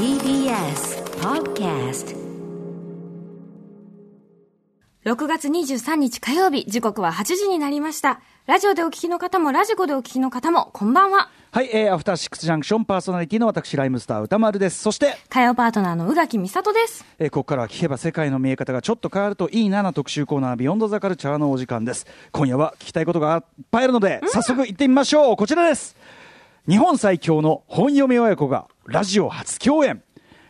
TBS Podcast 6月23日火曜日、時刻は8時になりました。ラジオでお聞きの方も、ラジコでお聞きの方も、こんばんは。はい、えー、アフターシックスジャンクションパーソナリティの私、ライムスター歌丸です。そして、火曜パートナーの宇垣美里です。えーここからは聞けば世界の見え方がちょっと変わるといいなな特集コーナー、ビヨンドザカルチャーのお時間です。今夜は聞きたいことがいっぱいあるので、早速行ってみましょう。こちらです。日本最強の本読み親子がラジオ初共演。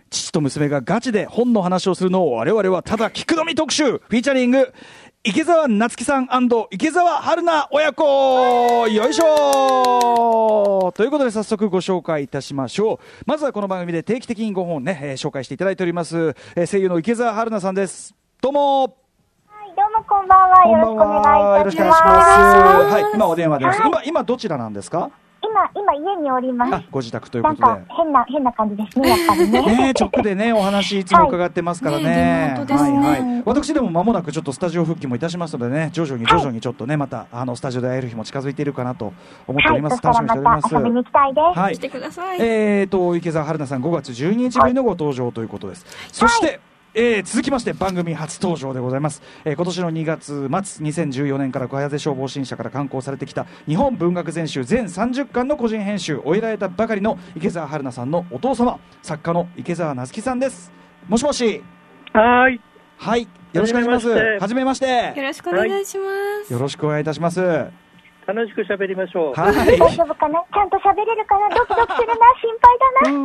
父と娘がガチで本の話をするのを我々はただ聞くのみ特集。フィーチャリング池澤夏樹さん池澤春菜親子。よいしょ。ということで早速ご紹介いたしましょう。まずはこの番組で定期的に5本ね、えー紹介していただいております、えー声優の池澤春菜さんです。どうも。はい、どうもこんばんは。よろしくお願いいたします。はい、今お電話で、今、今どちらなんですか？今、今家におります。あ、ご自宅というなんことでか。変な、変な感じですね、やっぱりね。ねえ、直でね、お話いつも伺ってますからね。ねリモートですねはいはい。私でも間もなくちょっとスタジオ復帰もいたしますのでね、徐々に徐々にちょっとね、また、あの、スタジオで会える日も近づいているかなと思っておはい、ります。そしたら楽しみにしております。また遊びに行きたいです。はい来。てください。えーと、池澤春菜さん5月12日ぶりのご登場ということです。そして、えー続きまして番組初登場でございます、えー今年の2月末2014年から小出消防新社から刊行されてきた日本文学全集全30巻の個人編集。を終えられたばかりの池澤春菜さんのお父様作家の池澤夏樹さんです。もしもし。はーい。はい。よろしくお願いします。はじめまして。よろしくお願いします。よろしくお願いいたします。は楽しく喋りましょう。い。大丈夫かな？ちゃんと喋れるかな？ドキドキするな。心配だな。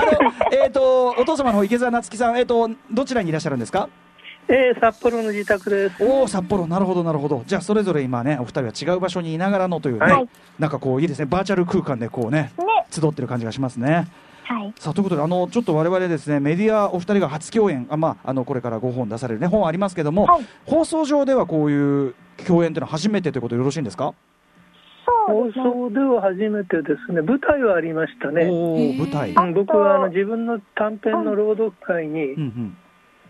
あのえーとお父様の池澤夏樹さんえーとどちらにいらっしゃるんですか？えー、札幌の自宅です。おお札幌。なるほどなるほど。じゃあそれぞれ今ねお二人は違う場所にいながらのというね、はい。なんかこういいですね。バーチャル空間でこうねね。集ってる感じがしますねはい。さあということであのちょっと我々ですねメディアお二人が初共演あまああのこれから5本出されるね本ありますけども、はい放送上ではこういう共演というのは初めてということでよろしいんですか、そうですね。放送では初めてですね。舞台はありましたね。おお舞台うん僕はあの自分の短編の朗読会に、うんうん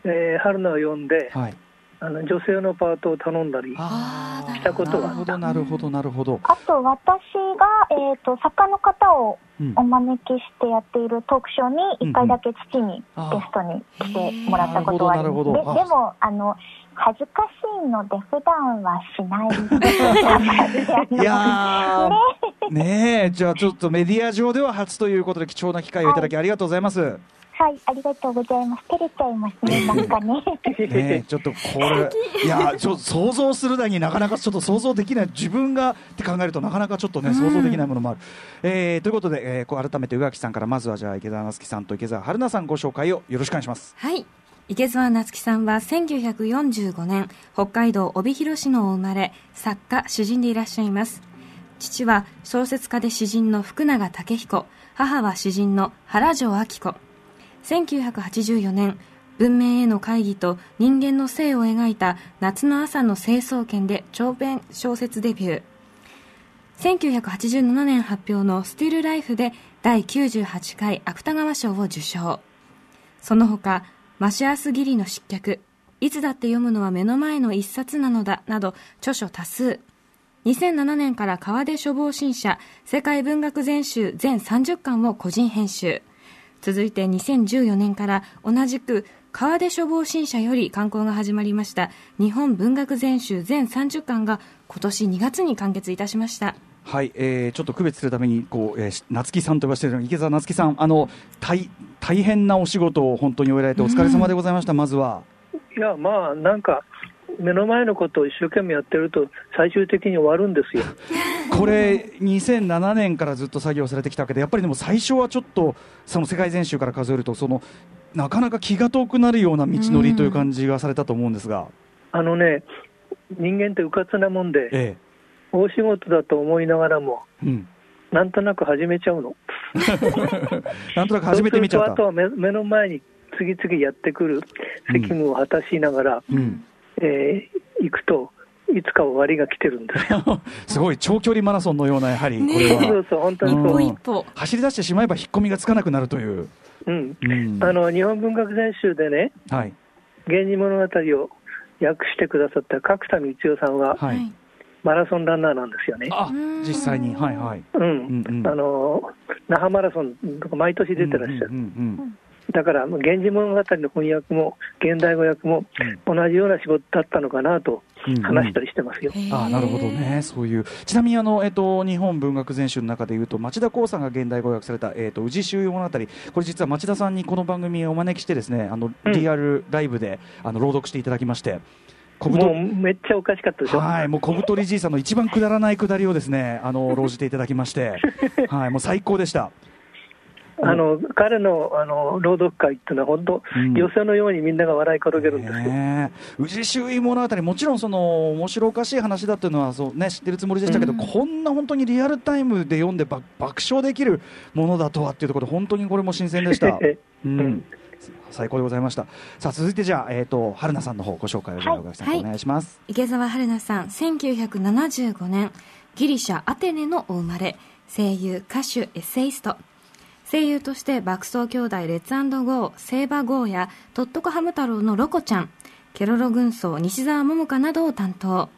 えー春菜を呼んで、はいあの女性のパートを頼んだり、あーしたことはなるほどなるほどなるほど、あと、私が、えっ、と、作家の方をうん。お招きしてやっているトークショーに、一回だけ父にゲあー。ストに来てもらったことはあります。ででも、あの、恥ずかしいので、普段はしない。いやー。ね。えじゃあちょっとメディア上では初ということで貴重な機会をいただきありがとうございます。はい、ありがとうございます。照れちゃいますね、なんかね。ねえ、ちょっとこれ、いや、ちょっと想像するだになかなかちょっと想像できない、自分がって考えるとなかなかちょっとね、想像できないものもある。えーということで、えーこう改めて宇垣さんからまずはじゃあ池澤夏樹さんと池澤春菜さんご紹介をよろしくお願いします。はい。池澤夏樹さんは1945年、北海道帯広市のお生まれ、作家、詩人でいらっしゃいます。父は小説家で詩人の福永武彦、母は詩人の原城明子。1984年、文明への会議と人間の性を描いた夏の朝の成層圏で長編小説デビュー。1987年発表のスティルライフで第98回芥川賞を受賞。その他、マシアス・ギリの失脚、いつだって読むのは目の前の一冊なのだ、など著書多数。2007年から川出書房新社世界文学全集全30巻を個人編集。続いて2014年から同じく川出書房新社より刊行が始まりました日本文学全集全30巻が今年2月に完結いたしました。はい、えーちょっと区別するためにこう、えーし夏木さんと呼ばせている池澤夏樹さん、あの大大変なお仕事を本当に終えられてお疲れ様でございました。まずは。いや、まあ、なんか、目の前のことを一生懸命やってると、最終的に終わるんですよ。これ、2007年からずっと作業されてきたわけで、やっぱりでも最初はちょっと、その世界全集から数えると、そのなかなか気が遠くなるような道のりという感じがされたと思うんですが、あのね、人間ってうかつなもんで、え大仕事だと思いながらも、えうん、なんとなく始めちゃうの。なんとなく始めてみちゃったあと。は目目の前に次々やってくる責務を果たしながら、うん、えー行くと、いつか終わりが来てるんですよ。すごい長距離マラソンのような、やはりこれそは、うそう、本当にう。歩一歩。走り出してしまえば引っ込みがつかなくなるという。うん。うんあの、日本文学全集でね、はい源氏物語を訳してくださった角田光代さんは、はいマラソンランナーなんですよね。あうん実際にはいはいうんうんうんあの那覇マラソンとか毎年出てらっしゃる、うんうんだから、源氏物語の翻訳も現代語訳も同じような仕事だったのかなとうん。うん話したりしてますよ。へーあなるほどね、そういう、ちなみにあの、えっと日本文学全集の中でいうと、町田光さんが現代語訳された、えっと宇治周遊物語、これ実は町田さんにこの番組をお招きして、ですねあのうん。リアルライブで、あの朗読していただきまして。小太もうめっちゃおかしかったでしょ。はい、もう小太りじいさんの一番くだらないくだりをですね、あの 論じていただきまして、はい、もう最高でした。あの彼のあの朗読会っていうのは、本当、うん。寄せのようにみんなが笑い転げるんですよ。ねえ。宇治周囲物語もちろんその面白おかしい話だっていうのはそう、ね、知ってるつもりでしたけど、うん。こんな本当にリアルタイムで読んでば爆笑できるものだとはっていうところで本当にこれも新鮮でした、う うん。ん、最高でございました。さあ続いてじゃあ、えー、と春菜さんの方ご紹介をはい。お願いします、池澤春菜さん1975年ギリシャアテネのお生まれ声優歌手エッセイスト声優として爆走兄弟レッツゴーセーバーゴーやトットコハム太郎のロコちゃんケロロ軍曹西澤桃佳などを担当。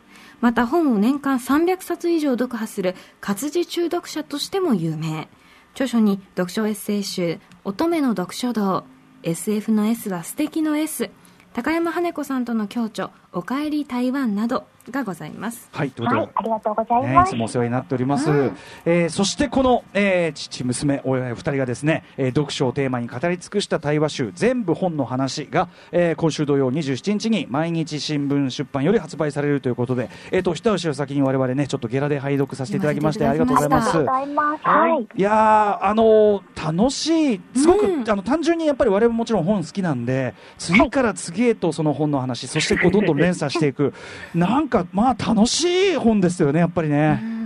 また本を年間300冊以上読破する活字中読者としても有名。著書に読書エッセイ集乙女の読書道。SF の S は素敵の S 高山羽子さんとの共著おかえり台湾など。がございます。はいということで、はい、ありがとうございね、います。つもお世話になっております、うん。えーそしてこの、えー父娘親二人がですね、えー読書をテーマに語り尽くした対話集全部本の話が、えー今週土曜27日に毎日新聞出版より発売されるということで、えー、と一足お先に我々ねちょっとゲラで拝読させていただきましてありがとうございます。ありがとうございます。はい。いやーあのー楽しい、すごく、うん。あの単純にやっぱり我々ももちろん本好きなんで、次から次へとその本の話、そしてこうどんどん連鎖していく、なんかまあ楽しい本ですよね、やっぱりうね。ん。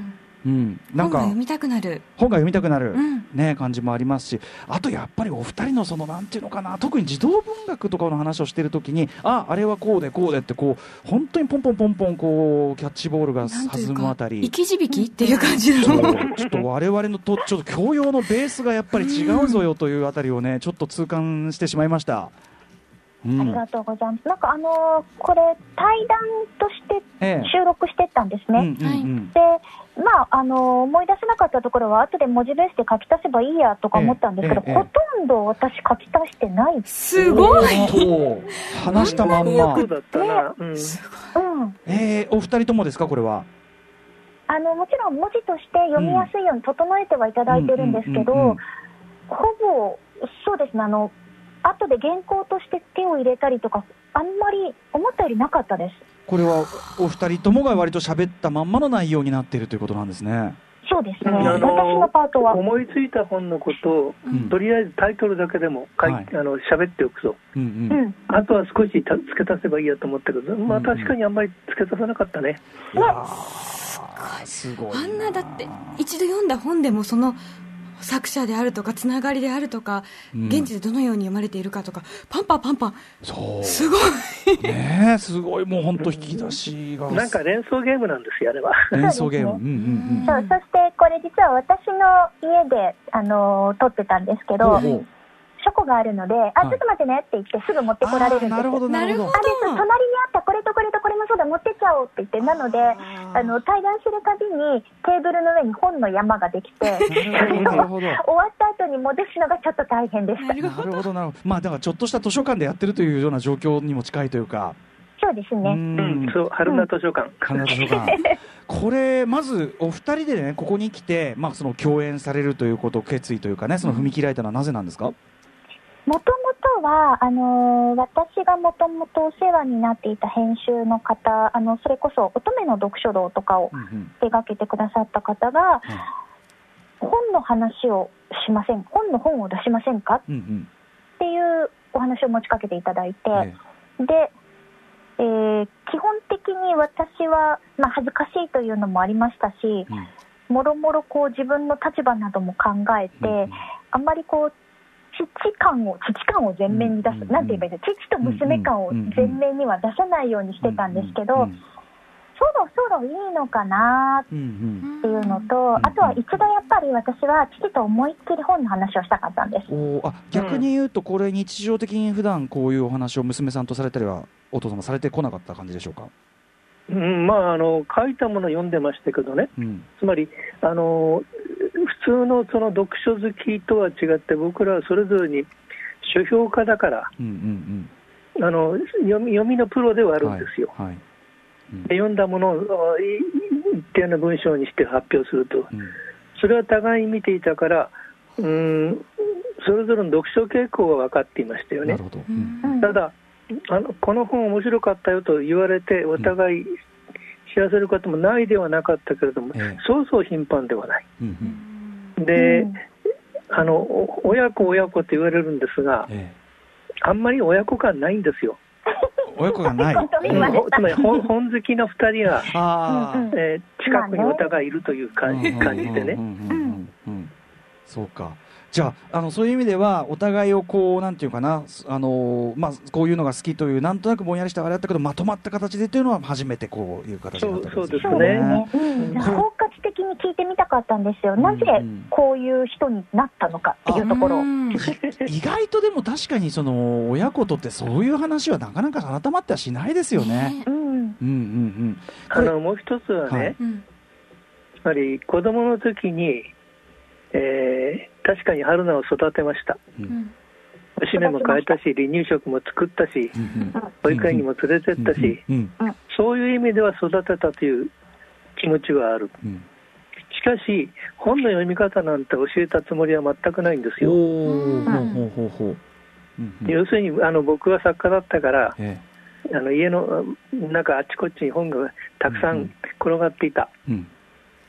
うん、なんか本が読みたくなる。本が読みたくなる、うん。ね、感じもありますし、あとやっぱりお二人のそのなんていうのかな、特に児童文学とかの話をしているときに、ああれはこうでこうでってこう本当にポンポンポンポンこうキャッチボールが弾むあたかり。生き字引っていう感じの。ちょっと我々のとちょっと教養のベースがやっぱり違うぞよというあたりをねちょっと痛感してしまいました。うん。ありがとうございます。なんかあのーこれ対談としてええ。収録してったんですね。うんうんうん。で、まあ、あのー思い出せなかったところは後で文字ベースで書き足せばいいやとか思ったんですけど、ええええ。ほとんど私書き足してない。すごい。と話したまんま。そう、ん、うん。えー、お二人ともですかこれは？あの、もちろん文字として読みやすいように整えてはいただいてるんですけどうん、ほぼ、そうですね、あの、後で原稿として手を入れたりとか、あんまり思ったよりなかったです。これはお二人ともが割と喋ったまんまの内容になっているということなんですね。そうですね。うんあ私ののパートは。思いついた本のことを、うんとりあえずタイトルだけでも書い、はいあの喋っておくと、うんう。うんん。あとは少した付け足せばいいやと思ったけど、まあ、うん確かにあんまり付け足さなかったね。いやーすごい。あんなだって一度読んだ本でもその作者であるとかつながりであるとか、うん現地でどのように読まれているかとかパンパンパンパンそう。すごいねえすごいもう本当引き出しが。なんか連想ゲームなんですよ、あれは。連想ゲーム。そううんうんそうそしてこれ実は私の家で、あのー撮ってたんですけうん。ど、ほうほう書庫があるので、あ、ちょっと待ってねって言ってすぐ持ってこられるんです。なるほどなるほど。あ隣にあったこれとこれとこれもそうだ持ってっちゃおうって言ってなのであの対談するたびにテーブルの上に本の山ができてなるほどなるほど。終わった後に戻すのがちょっと大変でしたなるほどなるほど。まあだからちょっとした図書館でやってるというような状況にも近いというか。うそうですね、うん、そう、春名図書館。神奈図書館。これまずお二人でねここに来てまあその共演されるということ決意というかねその踏み切られたのはなぜなんですか？もともとはあのー私がもともとお世話になっていた編集の方あのそれこそ乙女の読書道とかをうんうん。手掛けてくださった方が、本の話をしません本の本を出しませんかっうんうん。ていうお話を持ちかけていただいて、えで、えー基本的に私は、まあ、恥ずかしいというのもありましたし、えうん。もろもろこう自分の立場なども考えて、うんうん。あんまりこう、父感を、父感を前面に出す、うんうんなんて言えばいいですか、父と娘感を前面には出さないようにしてたんですけど、うんそろそろいいのかなうんうんっていうのと、んあとは一度やっぱり私は父と思いっきり本の話をしたかったんです。おーあ逆に言うとこれ日常的に普段こういうお話を娘さんとされたりはお父様されてこなかった感じでしょうか？うんまあ、あの書いたもの読んでましたけどね、うん。つまりあの普通のその読書好きとは違って、僕らはそれぞれに書評家だから、うんうんあの読み読みのプロではあうんるんですよ。はいはい。うん。で読んだものを一定の文章にして発表すると、うん。それは互いに見ていたから、うん、それぞれの読書傾向は分かっていましたよね。なる。ほど、ううん。んただあの、この本面白かったよと言われて、お互い知らせることもないではなかったけれども、ええ。そうそう頻繁ではない。うんうんで、うん。あのお親子、親子って言われるんですが、えあんまり親子感ないんですよ。え 親子がない。本当に言われた。つまり本本好きの2人が、えー近くにお互いいるという感じ感じでねうん。うんうんうんうん。そうか。じゃあ、あのそういう意味では、お互いをこう、なんていうかな、あのまあ、こういうのが好きという、なんとなくぼんやりしたあれだったけど、まとまった形でというのは、初めてこういう形になったわけそうそうですそうですね。包括的に聞いてみたかったんですよ。うんなぜこういう人になったのかっていうところ。うん意外とでも確かにその親子とってそういう話はなかなか改まってはしないですよね。うん。うんうんうん。これあのもう一つはね、はいうんつまり子供の時に、えー確かに春菜を育てました。ううんんおしめも変えたし、離乳食も作ったし、うん保育園にも連れてったし、うんそういう意味では育てたという気持ちはある。うんしかし、本の読み方なんて教えたつもりは全くないんですおよ。お、ほうほうほうほう。うんうん要するにあの僕は作家だったから、えあの家の中あちこちに本がたくさうんん転がっていた。えうん。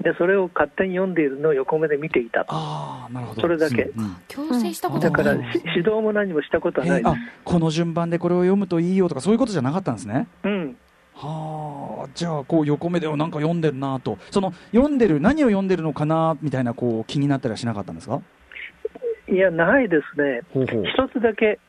で、それを勝手に読んでいるのを横目で見ていた。ああ、なるほど。それだけうんうん強制したことだから指導も何もしたことはないですえーあ。この順番でこれを読むといいよとかそういうことじゃなかったんですね。うん。はあ、じゃあこう横目でなんか読んでるなと、その読んでる何を読んでるのかなみたいなこう気になったりはしなかったんですか？いや、ないですね。ほうほう。一つだけ、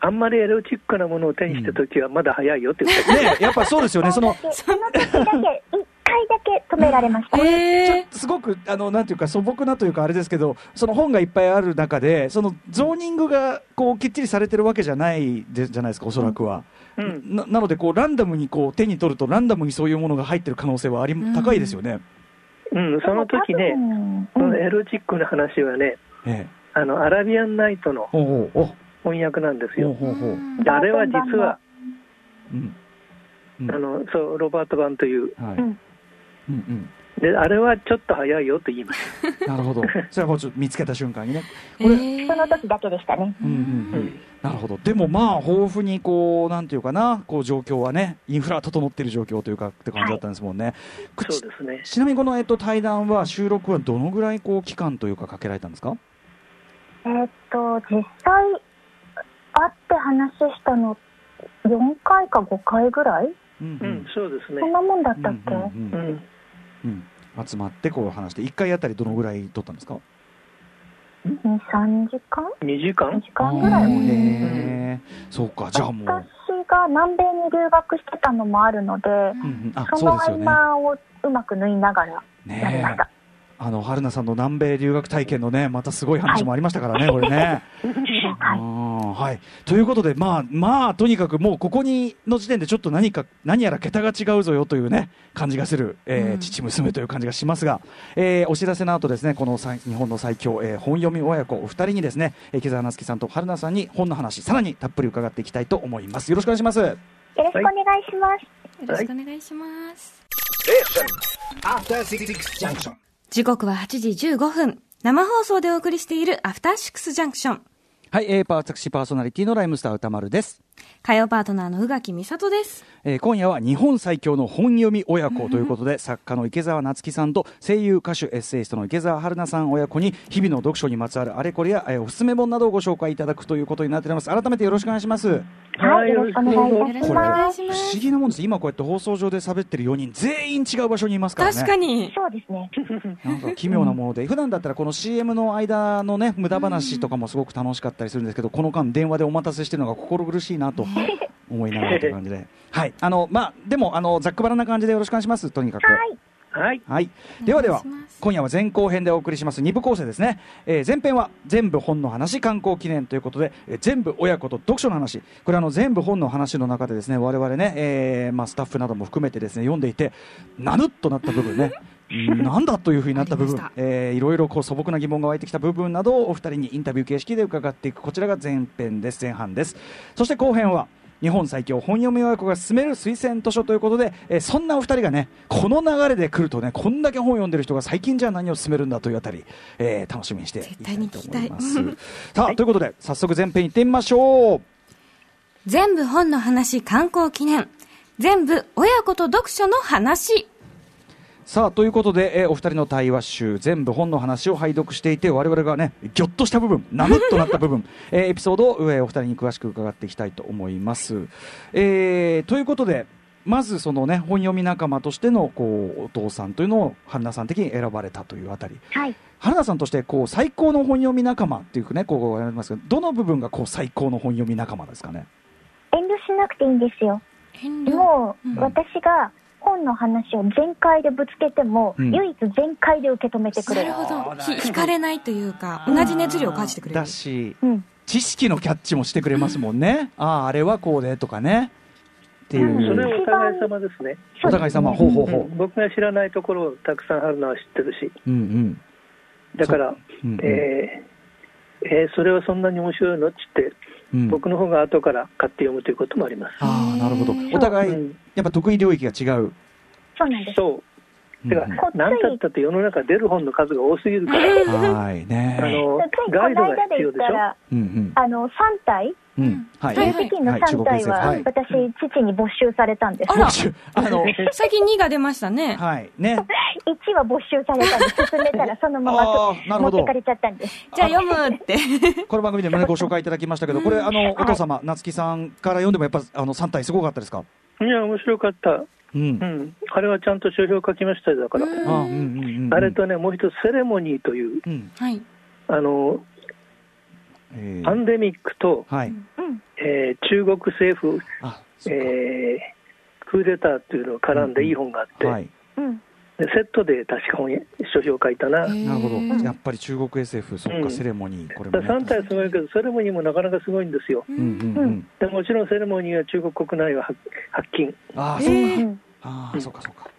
あんまりエロチックなものを手にしたときはまだ早いよって言って、ねやっぱそうですよね。その その時だけ、一回だけ止められました。ちょえっとすごくあのなんていうか素朴なというかあれですけどその本がいっぱいある中でそのゾーニングがこうきっちりされてるわけじゃないでじゃないですかおそらくは、うん、ななのでこうランダムにこう手に取るとランダムにそういうものが入ってる可能性はありうん。高いですよね、うん、その時ね、うんそのエロチックな話はね、ええ。あのアラビアンナイトの翻訳なんですよ。ほうほうほう。であれは実は、うん。うん。あのそうロバート版という、はい、うんうん。であれはちょっと早いよと言いました。う んなるほど。それはもうちょっと見つけた瞬間にね。えー。その時だけでしたね。うんうんうん。なるほど。でもまあ豊富にこうなんていうかな。こう状況はねインフラ整っている状況というかって感じだったんですもんね、くちそうですね。ちなみにこの、えっと、対談は収録はどのぐらいこう期間というかかけられたんですか？えーっと、実際、会って話したの、4回か5回ぐらい？うん。うん、そうですね。そん。なもんだったっけ、うんうんうん、うん集まってこう話して1回あたりどのぐらい取ったんですか ?2、3時間？2時 ?2 間時間ぐらい。へーそうかじゃあもう、私が南米に留学してたのもあるので、うんうん、あその合そうですよね間をうまく縫いながらやりまねえした。あの春菜さんの南米留学体験のねまたすごい話もありましたからね、これね。はい。うんはい、ということで、まあ、まあ、とにかくもうここにの時点でちょっと何か、何やら桁が違うぞよというね、感じがする、えーうん父娘という感じがしますが、えーお知らせの後ですね、この最日本の最強、えー本読み親子お二人にですね、えー木澤夏樹さんと春菜さんに本の話、さらにたっぷり伺っていきたいと思います。よろしくお願いします。よろしくお願いします。よろしくお願いします。時刻は8時15分。生放送でお送りしているアフターシックスジャンクション。はい、えー、私パーソナリティのライムスター歌丸です。火曜パートナーの宇垣美里です。えー今夜は日本最強の本読み親子ということで、作家の池澤夏樹さんと声優歌手エッセイストの池澤春菜さん親子に日々の読書にまつわるあれこれや、えーおすすめ本などをご紹介いただくということになっております改めてよろしくお願いしますはい、よろしくお願いします。不思す。議なもんです今こうやって放送上で喋ってる4人全員違う場所にいますからね確かに。そうですね。なんか奇妙なもので、普段だったらこの CM の間のね無駄話とかもすごく楽しかったりするんですけど、この間電話でお待たせしてるのが心苦しいなと思いながらという感じで、はい、あのまあでもあのざっくばらんな感じでよろしくお願いします。とにかく。はい。はい。はい、ではでは今夜は前後編でお送りします2部構成ですね、えー前編は全部本の話観光記念ということで、えー全部親子と読書の話これあの全部本の話の中でですね我々ね、えーまあ、スタッフなども含めてですね読んでいてなぬっとなった部分ねうんなん。だというふうになった部分。えーいろいろこう素朴な疑問が湧いてきた部分などをお二人にインタビュー形式で伺っていくこちらが前編です。前半です。そして後編は日本最強本読み親子が進める推薦図書ということで、えーそんなお二人がねこの流れで来るとねこんだけ本読んでる人が最近じゃあ何を進めるんだというあたり、えー楽しみにしていきたいと思います。さあということで早速前編行ってみましょう。全部本の話観光記念。全部親子と読書の話。さあということで、えーお二人の対話集全部本の話を拝読していて我々がねぎょっとした部分なむっとなった部分、えーエピソードを、えーお二人に詳しく伺っていきたいと思います、えーということでまずそのね本読み仲間としてのこうお父さんというのを春菜さん的に選ばれたというあたりはい。春菜さんとしてこう最高の本読み仲間っていうねこう言われますけどどの部分がこう最高の本読み仲間ですかね？遠慮しなくていいんですよ。遠慮？もう、うん私が本の話を全開でぶつけても、うん唯一全開で受け止めてくれる。なるほど。あーひ惹かれないというか、同じ熱量を感じてくれるだ。しうん。知識のキャッチもしてくれますもんね、あああれはこうでとかねってそれはお互い様ですね。お互い様、ほうほうほう。うん僕が知らないところをたくさん春菜は知ってるし、うんうん。だから、うんうんえーえーそれはそんなに面白いの？っつって、うん、僕の方が後から買って読むということもあります。ああ、なるほど。お互い、うんやっぱ得意領域が違う。そうなんです。そう。だかうんら、なんたったって世の中出る本の数が多すぎるから、はいね。あのガイドが必要でしょ？あの、3体うん。はい。はい水金のはい3体は、はい私、父に没収されたんです。あら あの、最近2が出ましたね。はい。ね。1は没収されたんで、進めたらそのままあーなるほど持ってかれちゃったんです。じゃあ読むって。この番組でもね、ご紹介いただきましたけど、これ、あの、お父様、夏木さんから読んでもやっぱ、あの、3体すごかったですか？いや、面白かった。うんう。ん。あれはちゃんと書評書きましたよ、だから。あうんうんうんうん。あれとね、もう一つ、セレモニーという、うん。はい。あの、えーパンデミックと、はい。うん。えー中国政府、えークーデターっていうのを絡んでいい本があって、はい。うん。でセットで確か本書評書いたな。なるほど。やっぱり中国 SF、そっか、うんセレモニー、これもね。3体すごいけど、セレモニーもなかなかすごいんですよ。うんうんうん。でもちろんセレモニーは中国国内は発発禁。ああ、へそうか。そうか、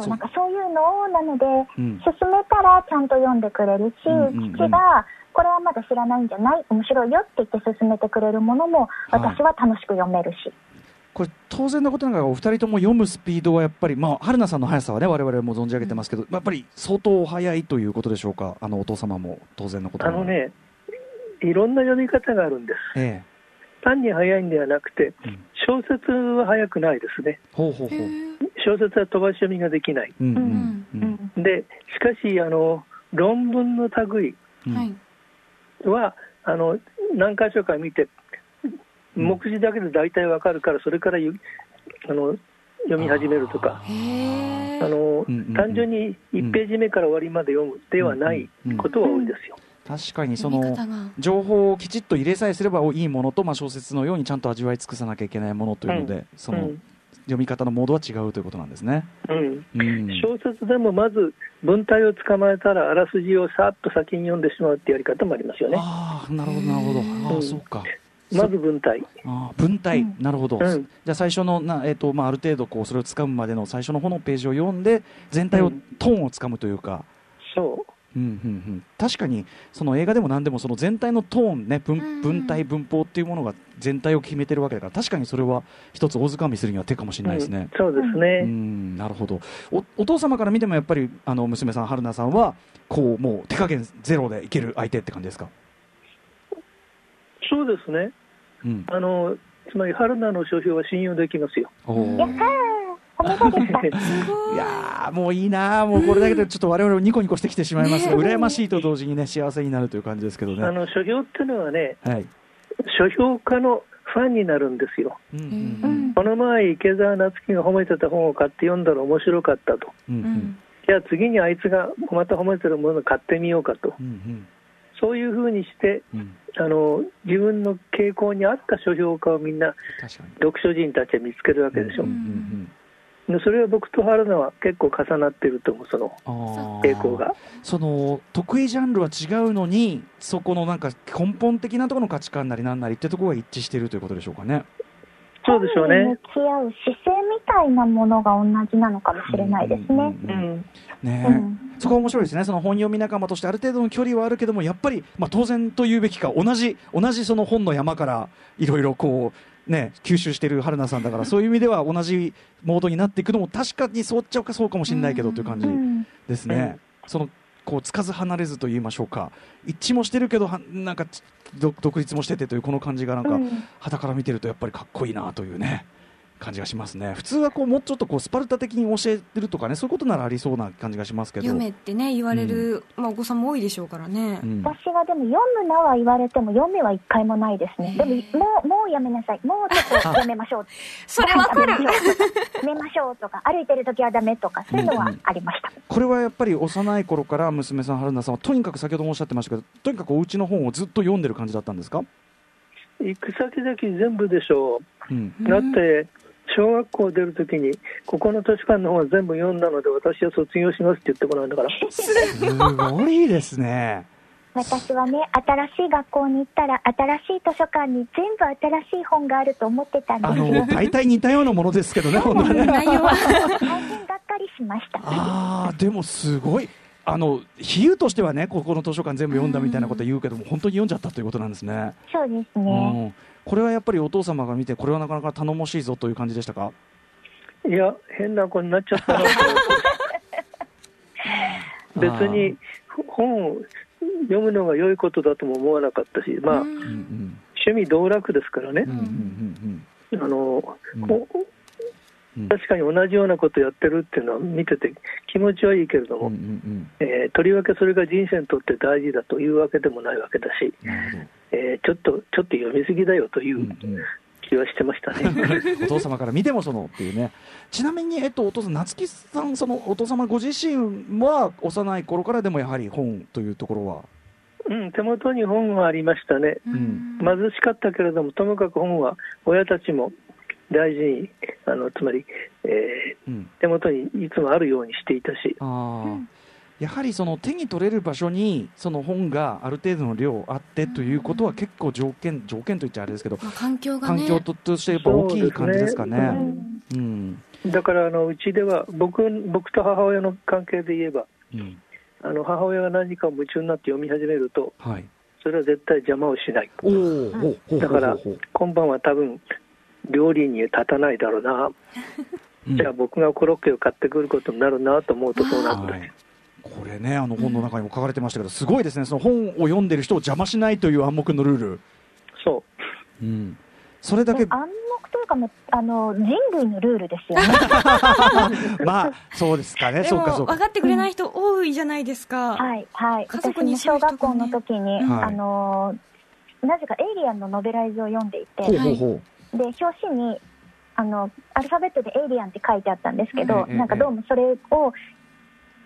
そうなんかそういうのを、なので、うん。進めたらちゃんと読んでくれるし、うんうんうん父が、これはまだ知らないんじゃない？面白いよって言って進めてくれるものも、私は楽しく読めるし。これ当然なことながらお二人とも読むスピードはやっぱり、まあ、春菜さんの速さはね我々も存じ上げてますけど、やっぱり相当速いということでしょうか？あのお父様も当然のことあのね、いろんな読み方があるんです。え単に早いんではなくて、えうん。小説は早くないですね。ほうほうほう。小説は飛ばし読みができない。うんううんんうん。で、しかし、あの、論文の類うん。はい。は、あの、何箇所か見て、目次だけで大体わかるから、それからゆあの読み始めるとか。あのうんうんうん。単純に1ページ目から終わりまで読むではないことは多いですよ。確かにその情報をきちっと入れさえすればいいものと、まあ、小説のようにちゃんと味わい尽くさなきゃいけないものというので、うん。その読み方のモードは違うということなんですね。うん。うん。小説でもまず文体を捕まえたらあらすじをさっと先に読んでしまうってやり方もありますよね。ああなるほどなるほど。ああ、うんそうか。まず文体。あー文体、うん。なるほど、うん。じゃあ最初のな、えーとまあ、ある程度こうそれをつかむまでの最初の方のページを読んで全体を、うん。トーンをつかむというか、そうんうんうん、確かにその映画でも何でもその全体のトーン、ね、うん文文体、文法っていうものが全体を決めてるわけだから確かにそれは一つ大掴みするには手かもしう。れないですね。うんそうですうね。んなるほどおお父様から見てもやっぱりあの娘さん、春菜さんはこうもう手加減ゼロでいける相手って感じですか、そうですね。うん、あのつまり春菜の書評は信用できますよ。おーめた。いいやーもういいなーもうこれだけでちょっと我々もニコニコしてきてしまいますが、ね羨ましいと同時にね幸せになるという感じですけどね。あの書評っていうのはね、はい。書評家のファンになるんですよ。うんううんんこの前、池澤夏樹が褒めてた本を買って読んだら面白かったと。うんううんんじゃあ次にあいつがまた褒めてるものを買ってみようかと。うんそういうふうにして、うんうんあの自分の傾向に合った書評家をみんな。読書人たちは見つけるわけでしょ、うんうんでそれは僕と春菜は結構重なってると思う、その傾向が。その得意ジャンルは違うのにそこのなんか根本的なところの価値観なりなんなりってところが一致しているということでしょうかね。そうでしょうね向。き合う姿勢みたいなものが同じなのかもしれないですね。ねうんそこは面白いですね、その本読み仲間としてある程度の距離はあるけども、やっぱり、まあ、当然と言うべきか、同じ同じその本の山からいろいろこう、ね、吸収している春菜さんだから、そういう意味では同じモードになっていくのも、確かにそうっちゃうかそうかもしれないけどという感じうんですね。そのこうつかず離れずと言いましょうか。一致もしてるけどはなんかち独独立もしててというこの感じがなんか、うん。肌から見てるとやっぱりかっこいいなというね感じがしますね。普通はこうもうちょっとこうスパルタ的に教えてるとかねそういうことならありそうな感じがしますけど。読めってね言われる、まあ、お子さんも多いでしょうからね、うん私はでも読むなは言われても読めは一回もないですね。でももうもうやめなさい。もうちょっと やめましょう。それわかる。ご飯食べましょう。とか寝ましょうとか歩いてる時はダメとかそういうのはありました。これはやっぱり幼い頃から娘さん春菜さんはとにかく先ほどもおっしゃってましたけどとにかくお家の本をずっと読んでる感じだったんですか、行く先々全部でしょう。うん、だって、小学校出るときに、ここの図書館の本は全部読んだので、私は卒業しますって言ってもらうんだから。すごいですね私はね、新しい学校に行ったら、新しい図書館に全部新しい本があると思ってたんあです。大体似たようなものですけどね 本当はね内容は 大変がっかりしました。ああでもすごいあの比喩としてはねここの図書館全部読んだみたいなこと言うけども本当に読んじゃったということなんですね、そうですうね。ん、これはやっぱりお父様が見てこれはなかなか頼もしいぞという感じでしたか？いや、変な子になっちゃったな。別に本を読むのが良いことだとも思わなかったし、まあ、うんうんうん。趣味道楽ですからね。確かに同じようなことやってるっていうのは見てて気持ちはいいけれども、うんうんうん。えーとりわけそれが人生にとって大事だというわけでもないわけだし、えーちょっとちょっと読みすぎだよという気はしてましたね。お父様から見てもそのっていうね。ちなみに、えっと、お父さん夏木さんそのお父様ご自身は幼い頃からでもやはり本というところは、うん、手元に本はありましたね。ん。貧しかったけれども、ともかく本は親たちも大事に、あのつまり、えーうん、手元にいつもあるようにしていたし、あーやはりその手に取れる場所にその本がある程度の量あってということは結構条件条件といっちゃあれですけどまあ、環境がね。環境ととしてやっぱ大きい感じですかね。そううんうん。だからあのうちでは僕、僕と母親の関係で言えば、うん。あの母親が何かを夢中になって読み始めると、はい、それは絶対邪魔をしない。だから今晩は多分料理に立たないだろうな、うん。じゃあ僕がコロッケを買ってくることになるなと思うとそうなって、はい、これねあの本の中にも書かれてましたけどすごいですね。その本を読んでる人を邪魔しないという暗黙のルール、そう。ん、それだけ暗黙というかもうあの人類のルールですよね。まあそうですかね。でもそうかそうか。分かってくれない人多いじゃないですか、はいはい。家族に私も小学校の時に、はい。あのなぜかエイリアンのノベライズを読んでいて、ほうほうほで表紙にあのアルファベットでエイリアンって書いてあったんですけど、ええなんかどうもそれを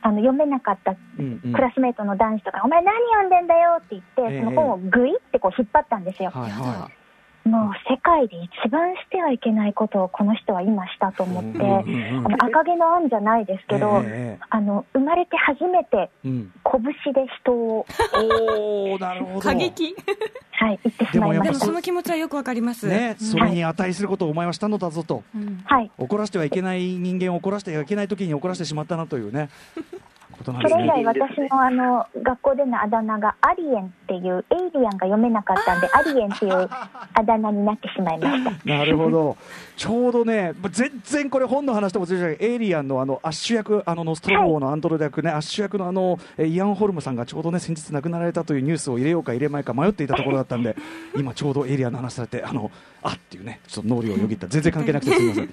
あの読めなかったう、うんうん。クラスメートの男子とか、お前何読んでんだよって言って、ええ。その本をグイってこう引っ張ったんですよ。はいはもう世界で一番してはいけないことをこの人は今したと思って、あの赤毛のアンじゃないですいけど、ええあの生まれて初めて拳で人を、おおなるほど。過激？はい、言ってしまいまでもした。その気持ちはよくわかります、ねそれに値することをお前はしたのだぞと。うんはい、怒らせてはいけない人間を怒らせてはいけない時に怒らせてしまったなというねことなんそれ以ですね来私のあの学校でのあだ名がアリエンっていうエイリアンが読めなかったんで アリエンっていうあだ名になってしまいました。なるほど。ちょうどね全然これ本の話ともずれないエイリアンのあのアッシュ役あのノストロボーのアンドロイド役ね、アッシュ役のあのえイアン・ホルムさんがちょうどね先日亡くなられたというニュースを入れようか入れまいか迷っていたところだったんで 今ちょうどエイリアンの話されてあのあっていうねちょっと脳裏をよぎった。全然関係なくてすみません。う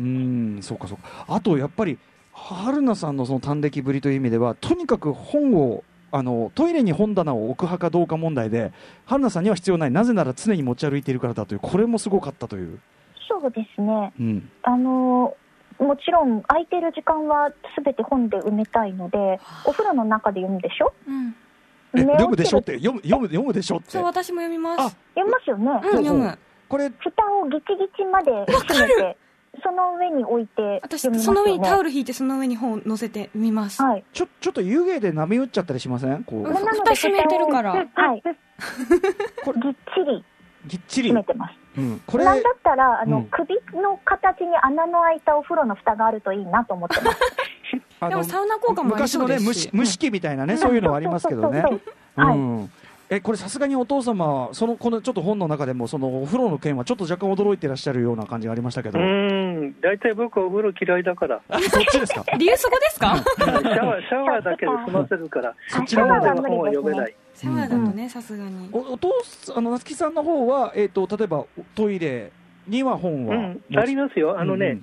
ーんそうかそうか。あとやっぱり春菜さんのその短歴ぶりという意味ではとにかく本をあのトイレに本棚を置く派かどうか問題で春菜さんには必要ないなぜなら常に持ち歩いているからだというこれもすごかったという、そうですね。うん、あのもちろん空いてる時間はすべて本で埋めたいので、お風呂の中で読むでしょ？うん読むでしょって読む読む読むでしょって。そう私も読みます。あ読みますよね。うん読む。これ蓋をギチギチまで閉めてその上に置いて私読みますよね。その上にタオル引いてその上に本乗せて見ます、はい。ちょちょっと湯気で波打っちゃったりしません？こう。蓋閉めてるから。はい。これぎっちり。ぎっちり。閉めてます。うん、これなんだったら、あの、うん。首の形に穴の開いたお風呂の蓋があるといいなと思ってます。あでもサウナ効果もありそうですし。昔のね蒸し蒸し器みたいなねそういうのはありますけどね。はいうんえこれさすがにお父様そのこのちょっと本の中でもそのお風呂の件はちょっと若干驚いてらっしゃるような感じがありましたけど、うーん、大体僕はお風呂嫌いだから、あそっちですか？理由そこですか？シャワーシャワーだけで 済ませるから、そっちシャワーが本は読めない。。シャワーだとねさすがに。おお父さんあの夏木さんの方はえっ、と例えばトイレには本は、うん、ありますよ。あのね、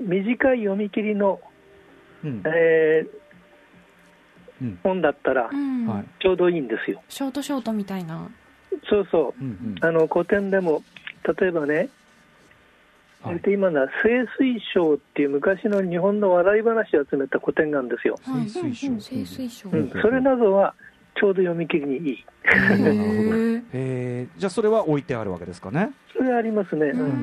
短い読み切りの、うん。うんえーうん本だったらちょうどいいんですよ。ショートショートみたいな。そうそう。んうん。う。あの、古典でも、例えばね、はい。えっと今のは清水賞っていう昔の日本の笑い話を集めた古典なんですよ。はい清水賞清水賞うん、それなどはちょうど読み切りにいい。なるほど。えー。じゃあそれは置いてあるわけですかね？それありますね。うん。うんうんうんう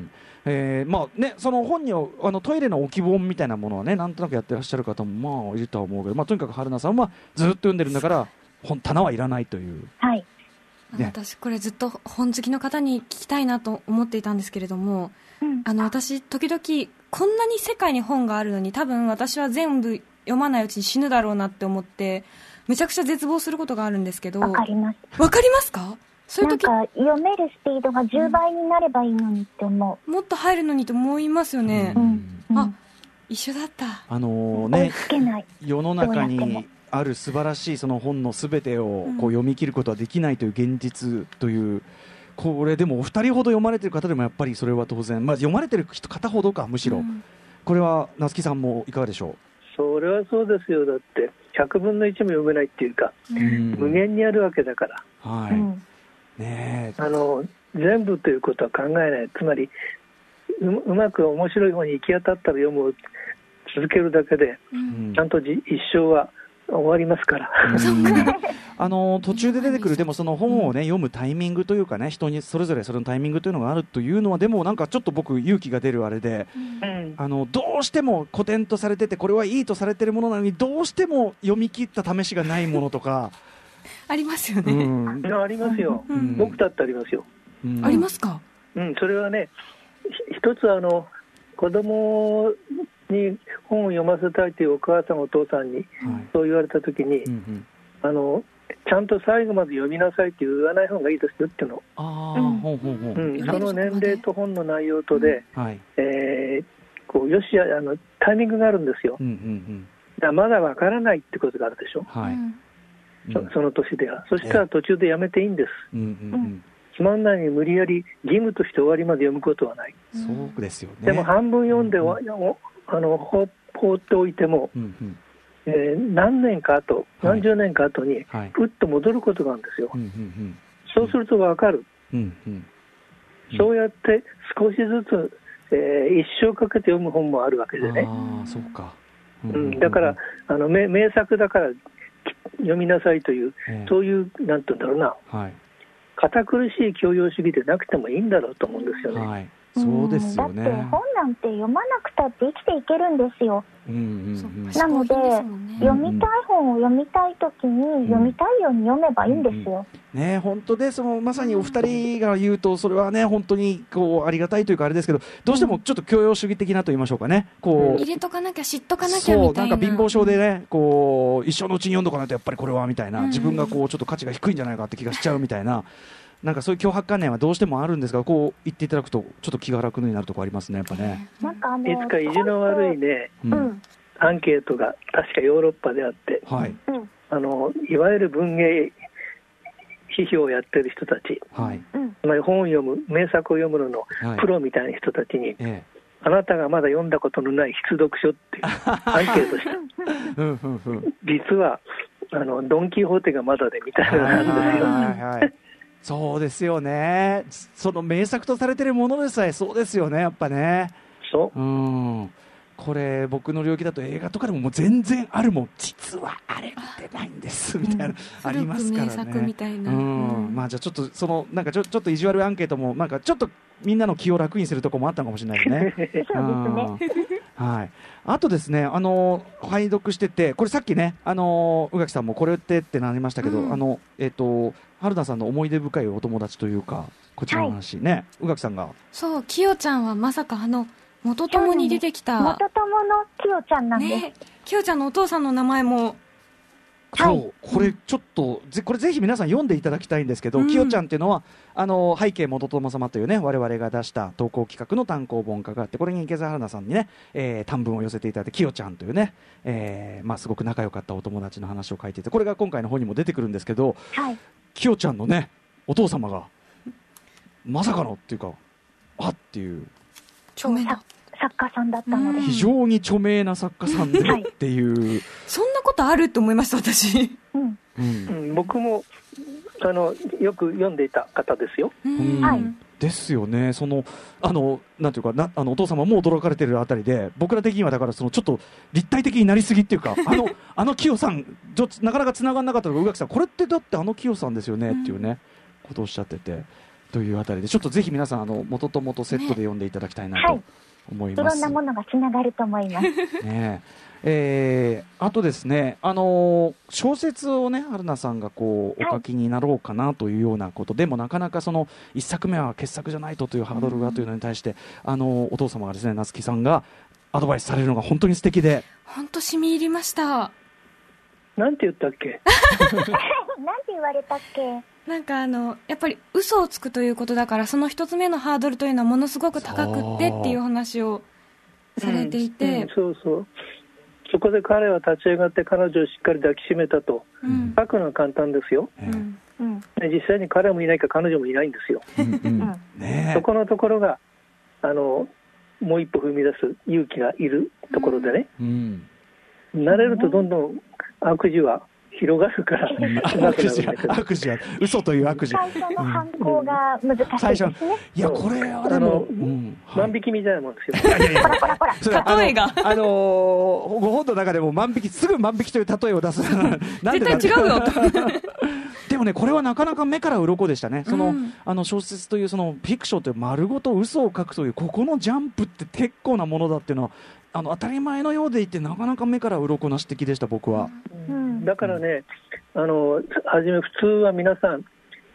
んえーまあね、その本にはあのトイレの置き本みたいなものはねなんとなくやってらっしゃる方もまあいるとは思うけど、まあ、とにかく春菜さんはずっと読んでるんだから本棚はいらないという、はい。ね私これずっと本好きの方に聞きたいなと思っていたんですけれどもうん。あの私時々こんなに世界に本があるのに多分私は全部読まないうちに死ぬだろうなって思ってめちゃくちゃ絶望することがあるんですけどわかります。わかりますか？そういう時なんか、読めるスピードが10倍になればいいのにって思もっと入るのにと思いますよね、う。うん。うんあ一緒だったあの追いねつけない。世の中にある素晴らしいその本のすべてをうんこう読み切ることはできないという現実という。これでもお二人ほど読まれてる方でもやっぱりそれは当然、まあ、読まれてる人方ほどかむしろ、うんこれは夏木さんもいかがでしょそれはそうですよ。だって、100分の1も読めないっていうか、う、無限にあるわけだから。はい、うん。ねえ。あの全部ということは考えない、つまりううまく面白い方に行き当たったら読むを続けるだけで、うん。ちゃんとじ一生は終わりますから、あの途中で出てくるでもその本をね読むタイミングというかね人にそれぞれそれのタイミングというのがあるというのはでもなんかちょっと僕勇気が出るあれでうん。あのどうしても古典とされててこれはいいとされてるものなのにどうしても読み切った試しがないものとか、ありますようね、ん。いやありますよ、うん。僕だってありますよ、うん。ありますか？うん、それはね、ひ一つあの、子供に本を読ませたいというお母さん、お父さんにはい。そう言われたときに、うんうん。あの、ちゃんと最後まで読みなさいって言わない方がいいですよっていうの、ああ、ううほうほう、うん、その年齢と本の内容とで、はい。えーこうよしあのタイミングがあるんですよ、うんうんうん。だまだわからないってことがあるでしょ、はい、うんうんそその年では、そしたら途中でやめていいんです、つまんないに無理やり義務として終わりまで読むことはない、うんそうですよね。でも半分読んでうんわ、おあの放放っておいても、うんうん。えー何年か後、はい。何十年か後に、はい。ふっと戻ることがあるんですよ、うんうんそうするとわかる、うんうん。うんそうやって少しずつ、えー一生かけて読む本もあるわけでね。ああそうか、ううん、だから、あの名名作だからき読みなさいという、ええそういう、なんて言うんだろうな、はい。堅苦しい教養主義でなくてもいいんだろうと思うんですよね。はいそうですよね。んだって本なんて読まなくたって生きていけるんですよ。うんうんそううん。なのでね。読みたい本を読みたいときに読みたいように読めばいいんですよ。ね本当でそのまさにお二人が言うとそれはね本当にこうありがたいというかあれですけどどうしてもちょっと教養主義的なと言いましょうかねこう入れとかなきゃ知っとかなきゃそうなみたいな。んか貧乏症でねこう一生のうちに読んどかないとやっぱりこれはみたいな。うん。自分がこうちょっと価値が低いんじゃないかって気がしちゃうみたいななんかそういう脅迫観念はどうしてもあるんですがこう言っていただくとちょっと気が楽になるところありますねやっぱね。なんかあのいつか意地の悪いね、うんうん。アンケートが確かヨーロッパであって、はいうん。あのいわゆる文芸批評をやってる人たち、はいうん。つまり本を読む、名作を読むののはいプロみたいな人たちに、えあなたがまだ読んだことのない必読書っていう アンケートした。えうんうんうん実はあのドン・キホーテがまだでみたいなのがあるんですよ。はいはいそうですよね。その名作とされてるものでさえそうですよねやっぱね。そう。うん。これ僕の領域だと映画とかでももう全然あるもん。実はあれ見てないんです。みたいな、うん。ありますからね。古く名作みたいな。うん。うん。まあじゃあちょっとそのなんかちょちょっと意地悪アンケートもなんかちょっとみんなの気を楽にするところもあったのかもしれないですね。そうですね。うん。はい、あとですね、あの拝読してて、これさっきね、あの宇垣さんもこれってってなりましたけど、うん。あのえっ、と春菜さんの思い出深いお友達というか、こちらの話ね、宇垣さんが、そうきよちゃんはまさかあの元友に出てきた。元友のきよちゃんなんです。ねきよちゃんのお父さんの名前もはい。これちょっとぜこれぜひ皆さん読んでいただきたいんですけど、うん。きよちゃんっていうのはあの背景元友様というね我々が出した投稿企画の単行本化があってこれに池澤春菜さんにね、えー短文を寄せていただいてきよちゃんというね、えーまあすごく仲良かったお友達の話を書いていてこれが今回の本にも出てくるんですけどはい。きよちゃんのねお父様がまさかのっていうかあっていう。著名な作家さんだったので。うん。非常に著名な作家さんではい。っていう、そんなことあるって思いました私。うん。僕もあのよく読んでいた方ですよ。うん。はい。ですよね、そのあのなんていうかなあのお父様も驚かれてるあたりで、僕ら的にはだからそのちょっと立体的になりすぎっていうか、あのあの清さん、ちょなかなか繋がんなかったのが、宇垣さん、これってだってあの清さんですよね、っていうね、ことをおっしゃってて、というあたりで、ちょっとぜひ皆さん、あの元と元セットで読んでいただきたいなとはい思います。いろんなものがつながると思います？ねえ。ーあとですね、あのー小説をね、春菜さんがこうお書きになろうかなというようなこと、でもなかなかその一作目は傑作じゃないとというハードルがというのに対して、あのーお父様がですね、夏木さんがアドバイスされるのが本当に素敵で、本当染み入りました。なんて言ったっけ？なんて言われたっけ？なんかあのやっぱり嘘をつくということだからその一つ目のハードルというのはものすごく高くってっていう話をされていて、うんそうそう。そこで彼は立ち上がって彼女をしっかり抱きしめたと。うん。書くのは簡単ですよ。えーうん。うん。で実際に彼もいないか彼女もいないんですよ。うんうん。そこのところがあのもう一歩踏み出す勇気がいるところでね、えうん。慣れるとどんどん悪事は広がるから、悪事は悪事は嘘という悪事。最初の犯行が難しい最初ですね。いやこれはであのも、うんはい。万引きみたいなもんですよ。例えがあのーご本の中でも万引きすぐ万引きという例えを出す。なんでだ絶対違うよ。と でもねこれはなかなか目から鱗でしたね。その、うんあの小説というそのフィクションという丸ごと嘘を書くというここのジャンプって結構なものだっていうのはあの当たり前のようでいてなかなか目から鱗な指摘でした僕は、うん。だからね、あの初め、普通は皆さん、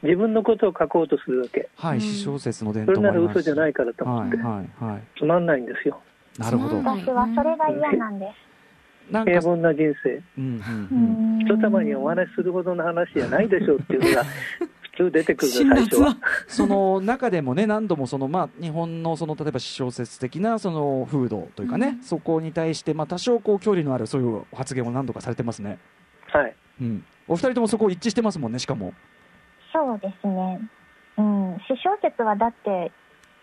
自分のことを書こうとするわけ、はい、うん私小説の伝それなら統もあります嘘じゃないからと思って、はいはいはい。つまんないんですよ、なるほど。私はそれが嫌なんです。なんか平凡な人生、うんうんううん。ん人様にお話しするほどの話じゃないでしょうっていうのが、普通出てくる辛の、最初は。辣な。その中でもね何度もその、まあ、日本のその例えば小説的なその風土というかね、うん。そこに対して、まあ、多少こう距離のあるそういう発言を何度かされてますね、はい。うん、お二人ともそこ一致してますもんねしかも。そうですね。うん。詩小説はだって、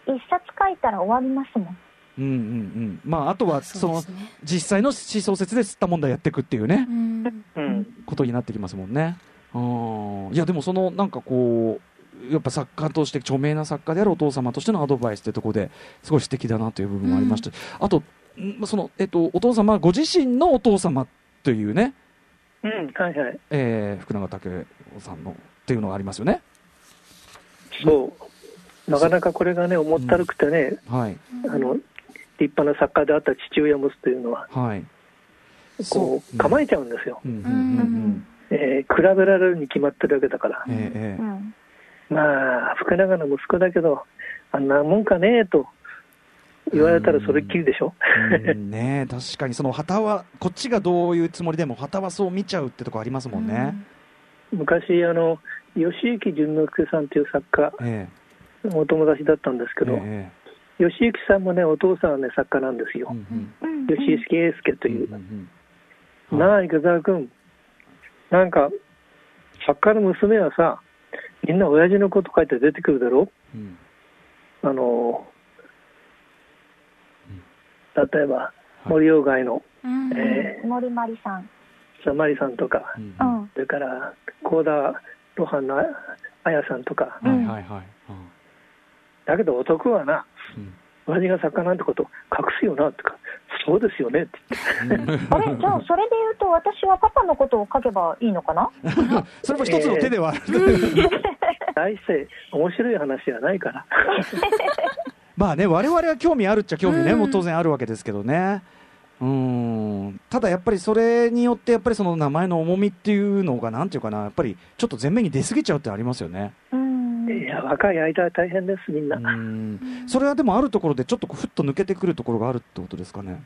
一冊書いたら終わりますもん。うんうんうん。まああとはそのね。実際の詩小説で吸った問題やっていくっていうね、うん。うん。ことになってきますもんねうん。いやでもそのなんかこうやっぱ作家として著名な作家であるお父様としてのアドバイスってところですごい素敵だなという部分もありました、あとんその、えっと、お父様ご自身のお父様というね、うん、はいはい、えー福永武雄さんのっていうのがありますよね。そう、なかなかこれがね、重ったるくてね、はい。あの立派な作家であった父親を持つというのは、はい。こう構えちゃうんですよ、うんうんうんううんん。えー比べられるに決まってるわけだから、えーえーうん。まあ、福永の息子だけど、あんなもんかねえと言われたらそれっきりでしょ。うんねえ確かにその旗はこっちがどういうつもりでも旗はそう見ちゃうってとこありますもんね。昔あの、吉行淳之介さんという作家、えお友達だったんですえけど、え吉行さんもね、お父さんはね、作家なんですよえう。んうん。吉行英介という。うんうんうんなあ、池澤君、なんか、作家の娘はさ、みんな親父のこと書いて出てくるだろ？うん。あの、例えば、森鴎外の、うん。え森まりさん。ー、マリさんとか、うん。うん。それから、幸田露伴のあやさんとか、はいはいはい。だけど男はな、うん。親父が作家なんてこと隠すよなとか、そうですよね。あれじゃあ、それで言うと、私はパパのことを書けばいいのかな？それも一つの手ではある、大して面白い話じゃないから。まあね我々は興味あるっちゃ興味ね、うん。もう当然あるわけですけどね。うん。ただやっぱりそれによってやっぱりその名前の重みっていうのがなんていうかなやっぱりちょっと前面に出過ぎちゃうってありますよね。うん。いや、若い間は大変です、みんな。うん。それはでもあるところでちょっとこうふっと抜けてくるところがあるってことですかね。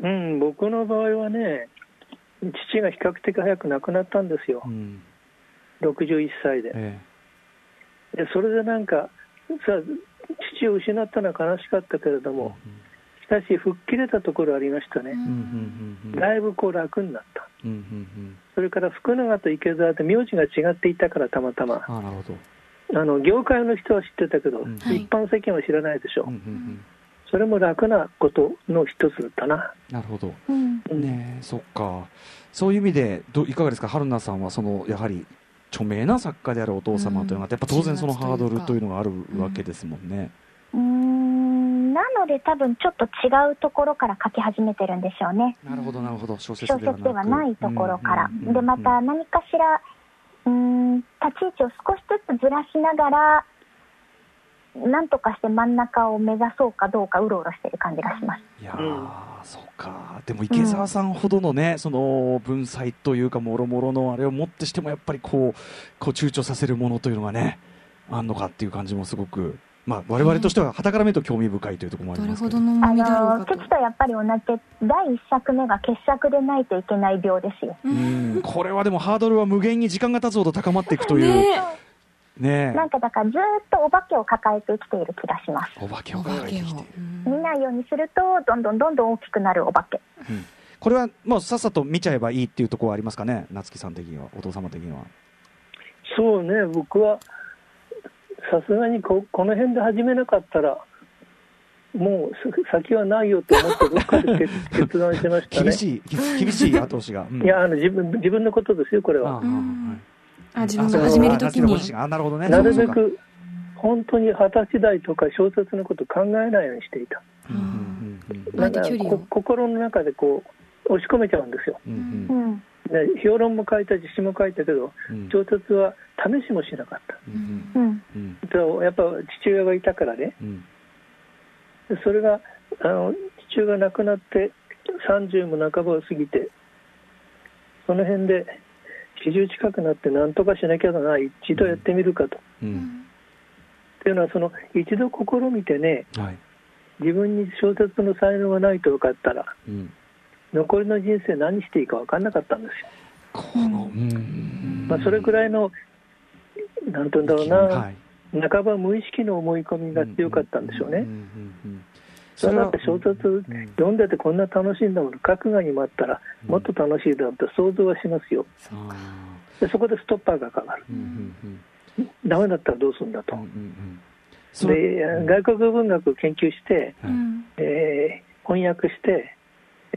うん、僕の場合はね、父が比較的早く亡くなったんですよ。う、ん。61歳で。えでそれでなんか、さ父を失ったのは悲しかったけれどえも、しかし、吹っ切れたところありましたね、だいぶこう楽になった、うんうんそれから福永と池澤で名字が違っていたから、たまたま、ああなるほどあの業界の人は知ってたけど、うん。はい。一般世間は知らないでしょ、う。んうんうん。それも楽なことの一つだったな。なるほど。うん。うんねえそっか。そういう意味でどいかがですか？春菜さんはそのやはり著名な作家であるお父様というのがあってやっぱ当然そのハードルというのがあるわけですもんね。うーん。なので多分ちょっと違うところから書き始めてるんでしょうね。なるほどなるほど。小説小ではなく。説ではないところから。うんうんうんで、また何かしら、うーん、立ち位置を少しずつずらしながら、なんとかして真ん中を目指そうかどうかうろうろしてる感じがします。いやー、そうか。でも池澤さんほどのね、その文才というかもろもろのあれをもってしてもやっぱりこうこう躊躇させるものというのがねあんのかっていう感じもすごくまあ我々としては傍から見ると興味深いというところもありますけど。ほどの重あの、父とやっぱり同じで、第一作目が傑作でないといけない病ですよ。うん。これはでもハードルは無限に時間が経つほど高まっていくという。ね。ねなんかだからずーっとお化けを抱えて生きている気がします。お化けをお化けを抱えてきている、うん見ないようにすると、どんどんどんどん大きくなるお化け。うん。これはもうさっさと見ちゃえばいいっていうところはありますかね？夏木さん的には。お父様的には。そうね、僕はさすがにここの辺で始めなかったら、もうす先はないよと思って、どっかで決 決断しましたね。厳しい厳しい後押しが、うん。いやあの自分自分のことですよ、これは。あ自分が始めるときに。あなるほどね。なるべく本当に二十歳代とか小説のこと考えないようにしていた。うんうんうんうん。あえて距離を。こ心の中でこう押し込めちゃうんですよ。うんううんん。で評論も書いたし詩も書いたけどうん小説は試しもしなかった。うんうん。うんでやっぱ父親がいたからねうんでそれがあの父親が亡くなって30も半ばを過ぎてその辺で40近くなって何とかしなきゃならない一度やってみるかと。うんっていうのはその一度試みてねはい自分に小説の才能がないと分かったらうん残りの人生何していいか分かんなかったんですよ。このうんまあ、それくらいの、なんて言うんだろうな、はい半ば無意識の思い込みが強かったんでしょうね。それだって小説うん読んでてこんな楽しいんだもの、覚悟にもあったら、もっと楽しいだろうって想像はしますよ。あでそこでストッパーがかかる。ーうんうんダメだったらどうするんだとうんうんう。んそれで、外国文学を研究して、はいうんえー翻訳して、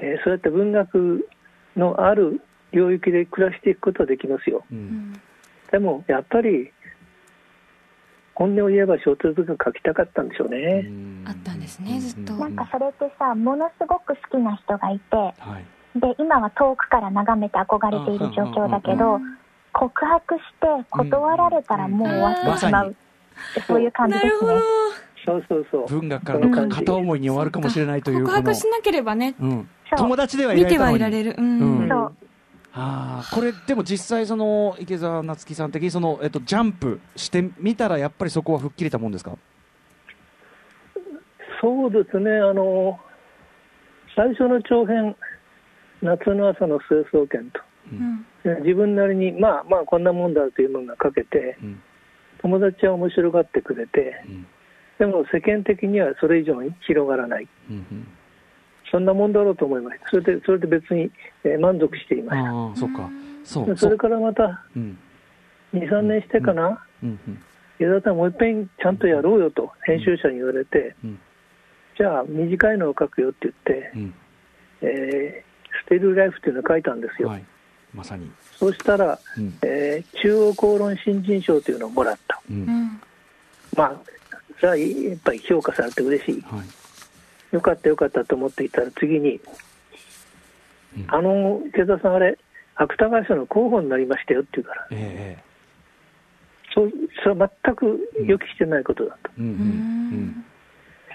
えーそうやって文学のある領域で暮らしていくことはできますよ。ううん。んでも、やっぱり、本音を言えば小説が書きたかったんでしょうね。あったんですねずっと。なんかそれってさ、ものすごく好きな人がいて、はい。で、今は遠くから眺めて憧れている状況だけど、告白して断られたらもう終わってしまう。そういう感じですね。そうそうそう。文学からの片思いに終わるかもしれないという告白しなければね。うん。そう友達ではいら見てれたのに。はいられる。うん、うん。そう。あーこれでも実際その池澤夏樹さん的にその、えっと、ジャンプしてみたらやっぱりそこは吹っ切れたもんですか？そうですね、あの、最初の長編、夏の朝の成層圏と。うん。自分なりに、まあまあこんなもんだというものが書けて、うん。友達は面白がってくれて、うん。でも世間的にはそれ以上に広がらない。うんそんなもんだろうと思いました。それで、それで別に、えー満足していましああそっか。そた。うそれからまた、うん。2、3年してかな、うんうん江田さんもう一遍ちゃんとやろうよと編集者に言われて、うん。じゃあ短いのを書くよって言って、うん。えーステルライフっていうのを書いたんですよ。はい。まさに。そうしたら、うん。えー中央公論新人賞というのをもらった。ううんん。まあ、それはやっぱり評価されて嬉しい。はいよかったよかったと思っていたら次に、うん。あの池田さんあれ芥川賞の候補になりましたよって言うからえそうそれは全く予期してないことだと、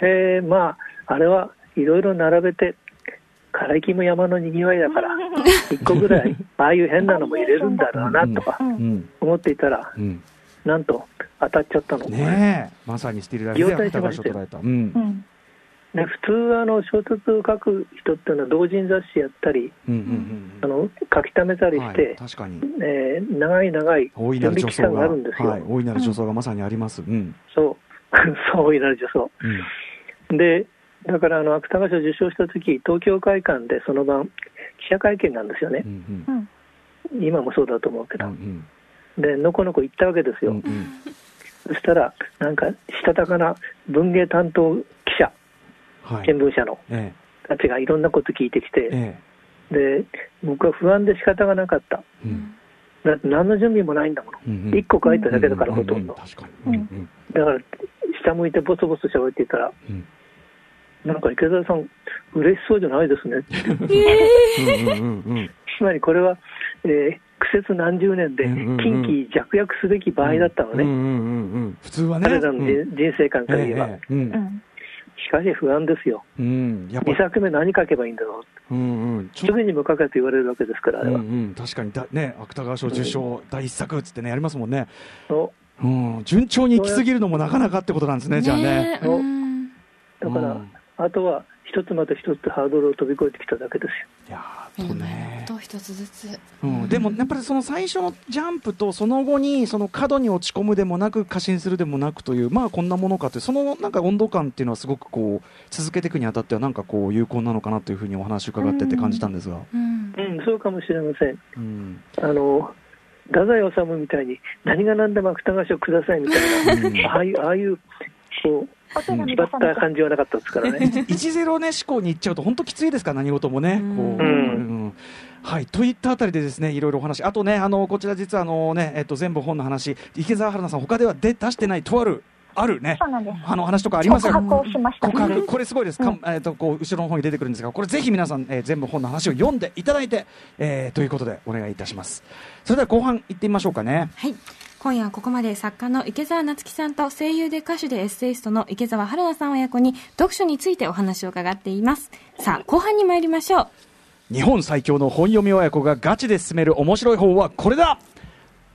えうえまああれはいろいろ並べて枯木も山のにぎわいだから 一個ぐらいああいう変なのも入れるんだろうなとか思っていたらうん。なんと当たっちゃったの、ねえまさにスティールライフで芥川賞を捉えた。うん。うんで普通あの小説を書く人っていうのは同人雑誌やったりうんうんあの書き溜めたりうんはいして、確かに。えー長い長い大いな準備期間がる助走があるんですよ、はい大いなる助走がまさにあります。うん。そう。そう大いなる助走うん。でだからあの芥川賞受賞した時東京会館でその晩記者会見なんですよね。う、んうん。今もそうだと思うけうんうど、ん。でのこのこ行ったわけですよ、うんうん。そしたらなんかしたたかな文芸担当記者はい。新聞社のえたちがいろんなこと聞いてきて、ええ。で僕は不安で仕方がなかった。えうん。だって何の準備もないんだもの。うん個書いただけだからほとんど。だから下向いてボソボソ喋っていたらうん。なんか池澤さん嬉しそうじゃないですね。つまりこれは、えー苦節何十年で近畿弱約すべき場合だったのね、うんうんうんうん普通はね。彼らの人,、生観から言えば、しかし不安ですよ。うんやっぱ。2作目何書けばいいんだろう？うんうん。ちょすぐにも書けと言われるわけですからあれは、うんうん確かに。だね芥川賞受賞第一作っつってねやりますもんね。そう。うん順調に行き過ぎるのもなかなかってことなんですねじゃあね。えうん。だから、うん。あとは一つまた一つハードルを飛び越えてきただけですよ。いやとね。とを一つずつうん、でもやっぱりその最初のジャンプとその後にその過度に落ち込むでもなく過信するでもなくというまあこんなものかというそのなんか温度感っていうのはすごくこう続けていくにあたってはなんかこう有効なのかなというふうにお話伺ってて感じたんですが、うん。うん。そうかもしれません。うん。あの太宰治みたいに何が何でも芥川賞くださいみたいな、ああいうああいうこうお手紙気張った感じはなかったですからね。10ね思考に行っちゃうと本当きついですから何事もね。うん。こうはい、といったあたりでですねいろいろお話。あとねあのこちら実はあのねえっと全部本の話。池澤春菜さん他では出出してないとあるあるね。あの話とかありますが告白をしました。告白これすごいです、かんえー、とこう後ろの方に出てくるんですがこれぜひ皆さん、えー全部本の話を読んでいただいて、えーということでお願いいたします。それでは後半行ってみましょうかね。はい今夜はここまで作家の池澤夏樹さんと声優で歌手でエッセイストの池澤春菜さん親子に読書についてお話を伺っています。さあ後半に参りましょう。日本最強の本読み親子がガチで進める面白い本はこれだ。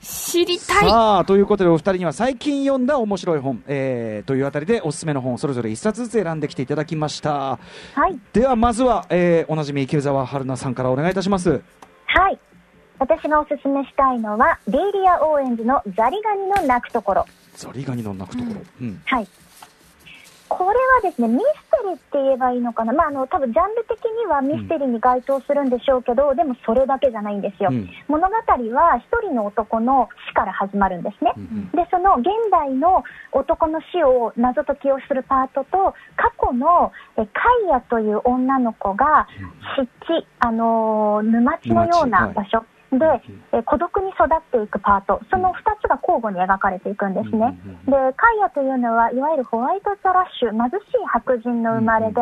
知りたい。さあということでお二人には最近読んだ面白い本、えーというあたりでおすすめの本をそれぞれ一冊ずつ選んできていただきました。はい。ではまずは、えーおなじみ池澤春菜さんからお願いいたします。はい私がおすすめしたいのはデイリア・オーエンズのザリガニの鳴くところ。ザリガニの鳴くところ、うん。はい。これはですね、ミステリーって言えばいいのかな？まあ、あの、多分ジャンル的にはミステリーに該当するんでしょうけど、でもそれだけじゃないんですよ。うん。物語は一人の男の死から始まるんですね。うん。で、その現代の男の死を謎解きをするパートと、過去のえカイヤという女の子が湿地、あのー沼地のような場所で、え孤独に育っていくパート、その2つが交互に描かれていくんですね。で、カイヤというのは、いわゆるホワイトザラッシュ、貧しい白人の生まれで、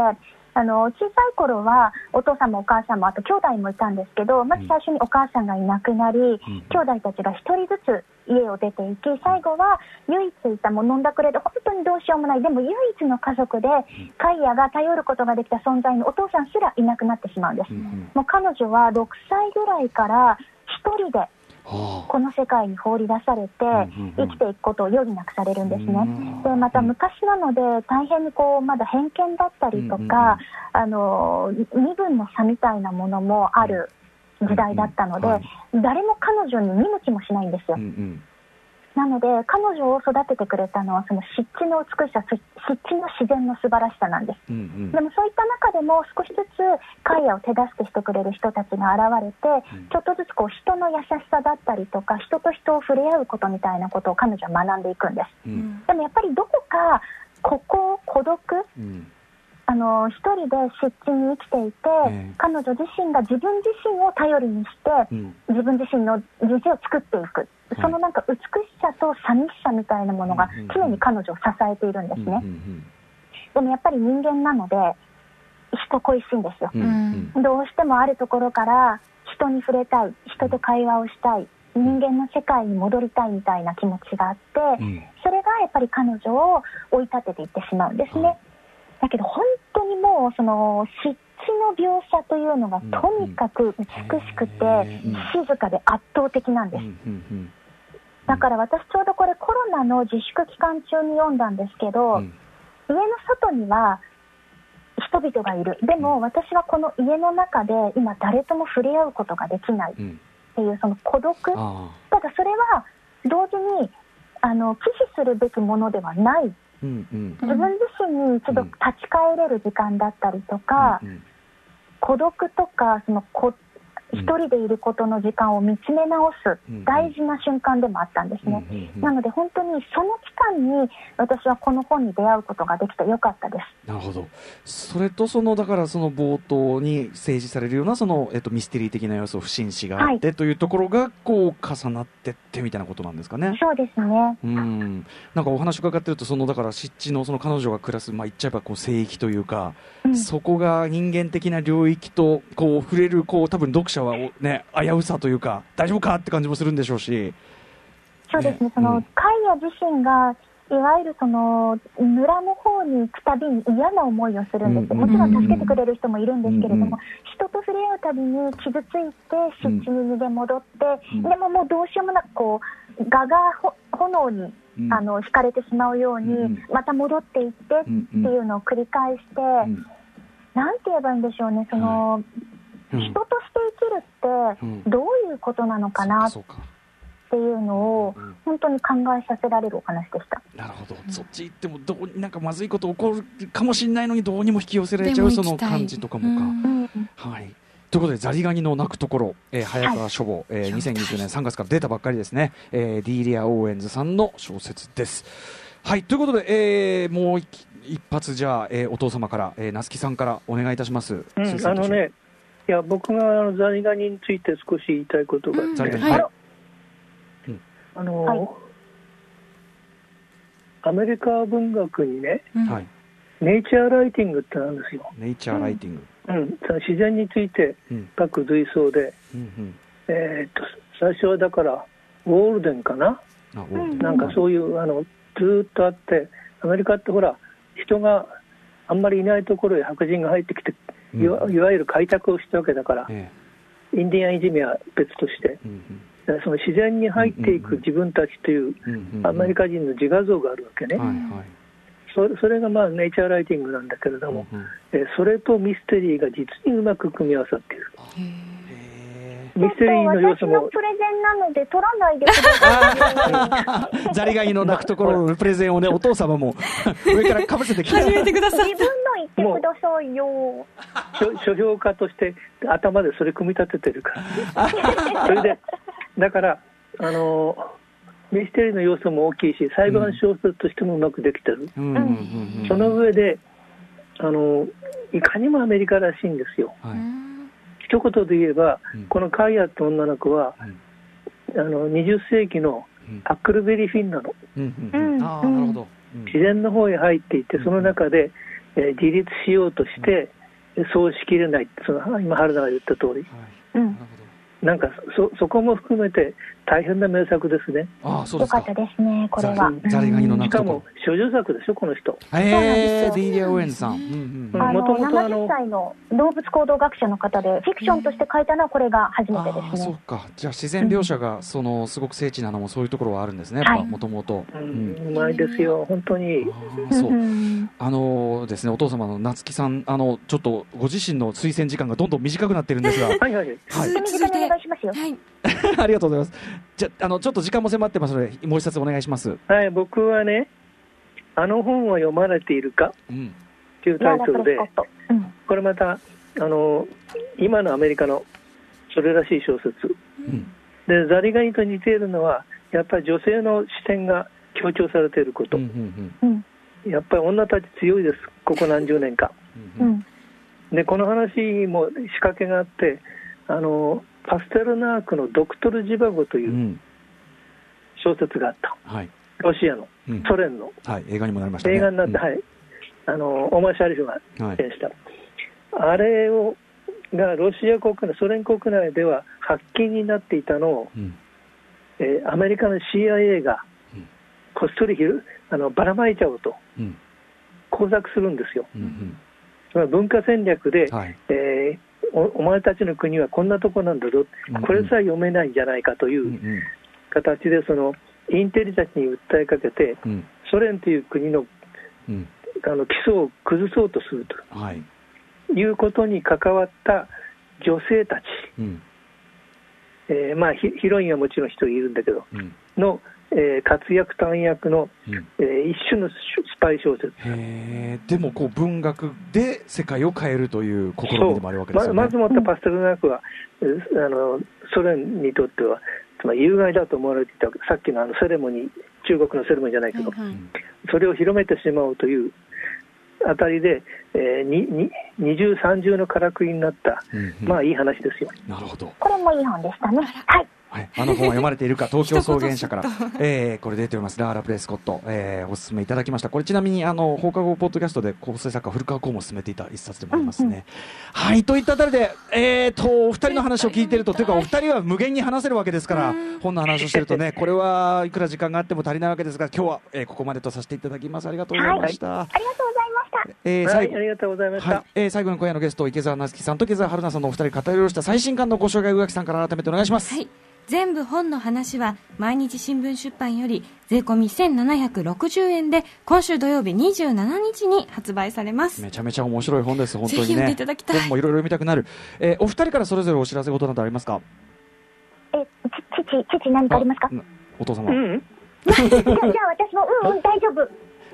あの小さい頃はお父さんもお母さんもあと兄弟もいたんですけどまず最初にお母さんがいなくなり、兄弟たちが1人ずつ家を出ていき最後は唯一いたもう飲んだくれで本当にどうしようもないでも唯一の家族でカイヤが頼ることができた存在のお父さんすらいなくなってしまうんです、もう彼女は6歳ぐらいから1人ではこの世界に放り出されて生きていくことを余儀なくされるんですね。うん。でまた昔なので大変にこうまだ偏見だったりとか、あの身分の差みたいなものもある時代だったので、誰も彼女に見向きもしないんですよなので彼女を育ててくれたのはその湿地の美しさ湿地の自然の素晴らしさなんです。うんうん。でもそういった中でも少しずつカイヤを手助けしてくれる人たちが現れて、ちょっとずつこう人の優しさだったりとか人と人を触れ合うことみたいなことを彼女は学んでいくんです。うん。でもやっぱりどこかここ孤独うん。あの一人で湿地に生きていて、ええ。彼女自身が自分自身を頼りにして、うん。自分自身の人生を作っていく、そのなんか美しさと寂しさみたいなものが常に彼女を支えているんですね。でもやっぱり人間なので人恋しいんですよ。うんどうしてもあるところから人に触れたい、人と会話をしたい、人間の世界に戻りたいみたいな気持ちがあって、うん。それがやっぱり彼女を追い立てていってしまうんですね。だけど本当にもうその湿地の描写というのがうんとにかく美しくてうん。静かで圧倒的なんです。うんうんだから私ちょうどこれコロナの自粛期間中に読んだんですけど、うん。家の外には人々がいる。でも私はこの家の中で今誰とも触れ合うことができないっうんていうその孤独。あただそれは同時にあの忌避するべきものではない。ーうんうん。自分自身に一度うん。立ち返れる時間だったりとか、うん孤独とかそのこ一人でいることの時間を見つめ直すうん大事な瞬間でもあったんですね。なので本当にその期間に私はこの本に出会うことができてよかったです。なるほどそれとそのだからその冒頭に提示されるようなその、えっと、ミステリー的な要素不審死があって、はというところがこう重なってってみたいなことなんですかね。そうですね。うんなんかお話伺ってるとそのだから湿地のその彼女が暮らす、まあ、言っちゃえばこう聖域というか、うんそこが人間的な領域とこう触れるこう多分読者はおね危うさというか大丈夫かって感じもするんでしょうし。そうですね。ね。その、うん。カイヤ自身がいわゆるその村の方に行くたびに嫌な思いをするんです、うんもちろん助けてくれる人もいるんですけれども、うん人と触れ合うたびに傷ついて湿地に逃げ戻って、うんでももうどうしようもなくこう蛾がほ炎に、うん。あの惹かれてしまうように、うんまた戻っていってっていうのを繰り返して、うんなんて言えばいいんでしょうね。その、うん人として生きるうん。ってどういうことなのかなっそうかそうか。ていうのをうん本当に考えさせられるお話でした。なるほど、そっち行ってもどうなんかまずいこと起こるかもしれないのにどうにも引き寄せられちゃうその感じとかもか。うん。うんはい。ということで、ザリガニの鳴くところ、えー早川書房、えー2020年3月から出たばっかりですね、えーディーリア・オーエンズさんの小説です。はい、ということで、えーもう一一発、じゃあ、えーお父様から、えー、夏木さんからお願いいたします。うん、あのね、いや僕があのザリガニについて少し言いたいことがあって、ザリガニ、はい。はいあの、はい。アメリカ文学にね、うん。はい、ネイチャーライティングってなんですよ。ネイチャーライティング。うん、自然についてうん。書く随想で、うんうん。えーっと最初はだからウォールデンかな、うん。なんかそういうあのずーっとあって、アメリカってほら、人があんまりいないところへ白人が入ってきて、うん。いわいわゆる開拓をしたわけだから、えインディアンいじめは別として、えうんだからその自然に入っていく自分たちといううんうんうん。アメリカ人の自画像があるわけね、はいはい。そそれがまあネイチャーライティングなんだけれども、うんうん。えーそれとミステリーが実にうまく組み合わさっている。へミステリーの要素も私のプレゼンなので取らないでください。ーザリガニの鳴くところの プレゼンをね、お父様も 上からかぶせてきて。始めてください自分の言ってくださいよ。書書評家として頭でそれ組み立ててるから。それで、だから、あの、ミステリーの要素も大きいし、裁判小説としてもうまくできてる。その上で、あの、いかにもアメリカらしいんですよ。はい一言で言えば、うん。このカイアって女の子は、あの20世紀のうん。アックルベリー・フィンなの。自然の方へ入っていって、その中で、えー自立しようとして、そうしきれない、その今、原田が言った通り、はい。なんかそそこも含めて大変な名作ですね。ど。ああ、そうですかよかった。ですね、これは。ザリガニの鳴しかも。処女作でしょ、この人。ええーリア・オーエンズさん。うんうんうんあのもともとあの70歳の動物行動学者の方で、フィクションとして書いたのはこれが初めてでああ、すね。そうか。じゃあ自然描写がそのすごく精緻なのもそういうところはあるんですね。やっぱはいもともと。ううんん、うまいですよ、本当に。ああそうう。んあのですね、お父様の夏木さん、あの、ちょっとご自身の推薦時間がどんどん短くなってるんですが、はいはい。はい。短めにお願いしますよ。は いありがとうございます。じゃあ、あの、ちょっと時間も迫ってますので、もう一冊お願いします。はい、僕はね、あの本は読まれているか？うん。というタイトルで。うんこれまた、あの、今のアメリカのそれらしい小説。うん。で、ザリガニと似ているのは、やっぱり女性の視点が強調されていること。うんうんうんやっぱり女たち強いです、ここ何十年か。うんうんうんで、この話も仕掛けがあって、あの、パステルナークのドクトル・ジバゴとう。いうん小説があった。はい。ロシアの、うんソ連のはい。映画にもなりましたね。映画になって、うんはい。あの、オマー・シャリフがはい出演した。あれをがロシア国内、ソ連国内では発禁になっていたのを、うんえーアメリカの CIA がうんこっそりひるあのばらまいちゃおうとうん工作するんですよ。うんうん文化戦略で、はいえーおお前たちの国はこんなとこなんだぞ、うん。これさえ読めないんじゃないかという形で、そのインテリたちに訴えかけて、うん。ソ連という国のうん。あの基礎を崩そうとするはい。ということに関わった女性たち、うん。えーまあ、ヒヒロインはもちろん一人いるんだけど、うん。の、えー活躍、短躍の、うんえー一種のスパイ小説。でもこう文学で世界を変えるという試みでもあるわけですよね。ままずもってパステルナークは、えーあのソ連にとっては、つまり有害だと思われていた、さっきのあのセレモニー、中国のセレモニーじゃないけど、はいはいそれを広めてしまうというあたりで、えーにに二重、三重のからくりになった、うんうんまあいい話ですよ。なるほど。これもいい本でしたね。はい。はい、あの本は読まれているか、東京草原社から、えー、これ出ております、ラーラ・プレイスコット、えー、お勧めいただきました。これちなみに、あの、放課後ポッドキャストで構成作家、古川光も進めていた一冊でもありますね。はい、といったあたりで、えーと、お二人の話を聞いてると、というか、お二人は無限に話せるわけですから、本の話をしてるとね、これはいくら時間があっても足りないわけですが、今日は、えー、ここまでとさせていただきます。ありがとうございました。ありがとうございました。えー、はい、最後ありがとうございました。はいえー、最後に今夜のゲスト池澤夏樹さんと池澤春菜さんのお二人語り下ろした最新刊のご紹介宇垣さんから改めてお願いします、はい。全部本の話は毎日新聞出版より税込み1760円で今週土曜日27日に発売されます。めちゃめちゃ面白い本です本当にねぜひ読んでいただきたい本もいろいろ読みたくなる、えー、お二人からそれぞれお知らせ事などありますか？え、ち、父、父何かありますかうんお父様、うん、じゃあ、じゃあ私も、うんうん、大丈夫。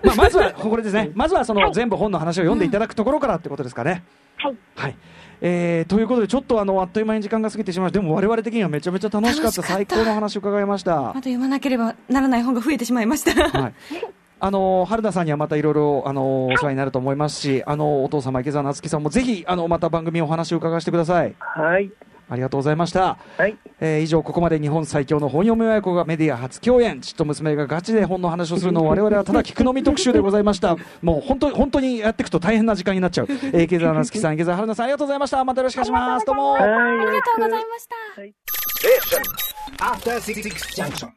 まあ、まずはこれですねまずはその全部本の話を読んでいただくところからってことですかね、はい。はいえー、ということでちょっとあのあっという間に時間が過ぎてしまいましたでも我々的にはめちゃめちゃ楽しかった楽しかった最高の話を伺いましたまだ読まなければならない本が増えてしまいました。はい。あの春田さんにはまたいろいろあのお世話になると思いますし、あのお父様池澤夏樹さんもぜひあのまた番組お話を伺わせてください。はい、ありがとうございました。はい、えー以上ここまで日本最強の本読み親子がメディア初共演。父と娘がガチで本の話をするのを 我々はただ聞くのみ特集でございました。もう本当本当にやっていくと大変な時間になっちゃう、えー池澤夏樹さん池澤春菜さんありがとうございましたまたよろしくお願いします。どうも。はい、ありがとうございました。Six Junction.